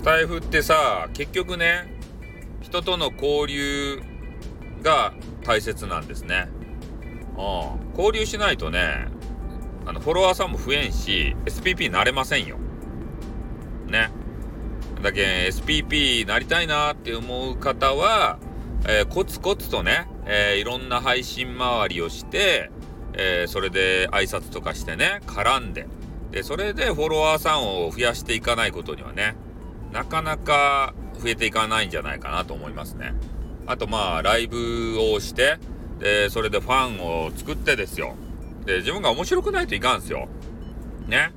スタイフってさ、結局ね、人との交流が大切なんですね。うん。交流しないとね、あの、フォロワーさんも増えんし、SPP なれませんよ。ね。だけ SPP なりたいなって思う方は、えー、コツコツとね、えー、いろんな配信回りをして、えー、それで挨拶とかしてね、絡んで、で、それでフォロワーさんを増やしていかないことにはね、なかなか増えていかないんじゃないかなと思いますね。あとまあ、ライブをして、で、それでファンを作ってですよ。で、自分が面白くないといかんすよ。ね。や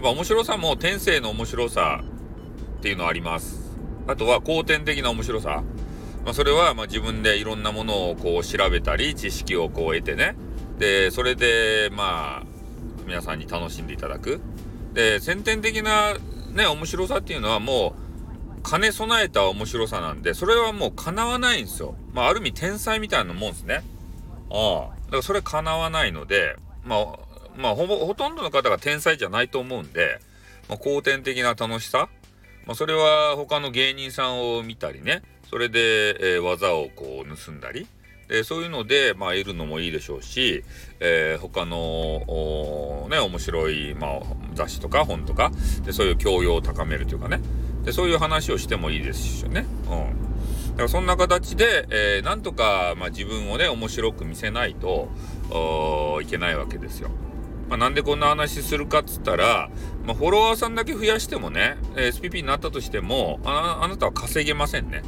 っぱ面白さも天性の面白さっていうのあります。あとは後天的な面白さ。まあ、それはま自分でいろんなものをこう調べたり、知識をこう得てね。で、それでまあ、皆さんに楽しんでいただく。で、先天的なね、面白さっていうのはもう、兼ね備えた面白さなんで、それはもう叶わないんですよ。まあ、ある意味天才みたいなもんですね。ああ。だからそれ叶わないので、まあ、まあほぼ、ほとんどの方が天才じゃないと思うんで、まあ、後天的な楽しさ。まあ、それは他の芸人さんを見たりね、それで、えー、技をこう盗んだり、でそういうので、まあ、得るのもいいでしょうし、えー、他の、ね、面白い、まあ、雑誌とか本とかで、そういう教養を高めるというかね、でそういう話をしてもいいですしね。うん。だからそんな形で、えー、なんとか、まあ、自分をね、面白く見せないといけないわけですよ。まあ、なんでこんな話するかっつったら、まあ、フォロワーさんだけ増やしてもね、SPP になったとしても、あなたは稼げませんね。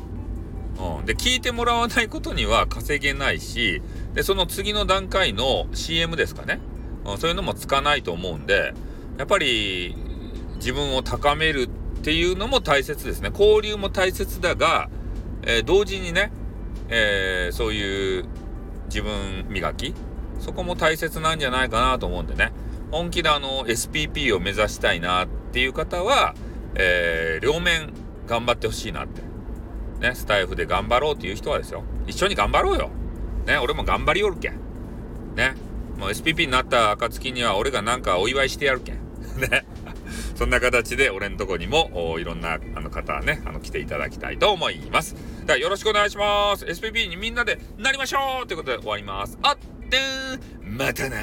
うん、で聞いてもらわないことには稼げないしでその次の段階の CM ですかね、うん、そういうのもつかないと思うんでやっぱり自分を高めるっていうのも大切ですね。交流も大切だが、えー、同時にね、えー、そういう自分磨きそこも大切なんじゃないかなと思うんでね。本気であの SPP を目指したいなっていう方は、えー、両面頑張ってほしいなって。ね、スタイフで頑張ろうっていう人はですよ、一緒に頑張ろうよ。ね、俺も頑張りよるけん。ね、もう SPP になった暁には俺がなんかお祝いしてやるけん。ね。そんな形で俺んとこにもいろんなあの方ね、あの来ていただきたいと思います。ではよろしくお願いします。SPP にみんなでなりましょうということで終わります。あってまたな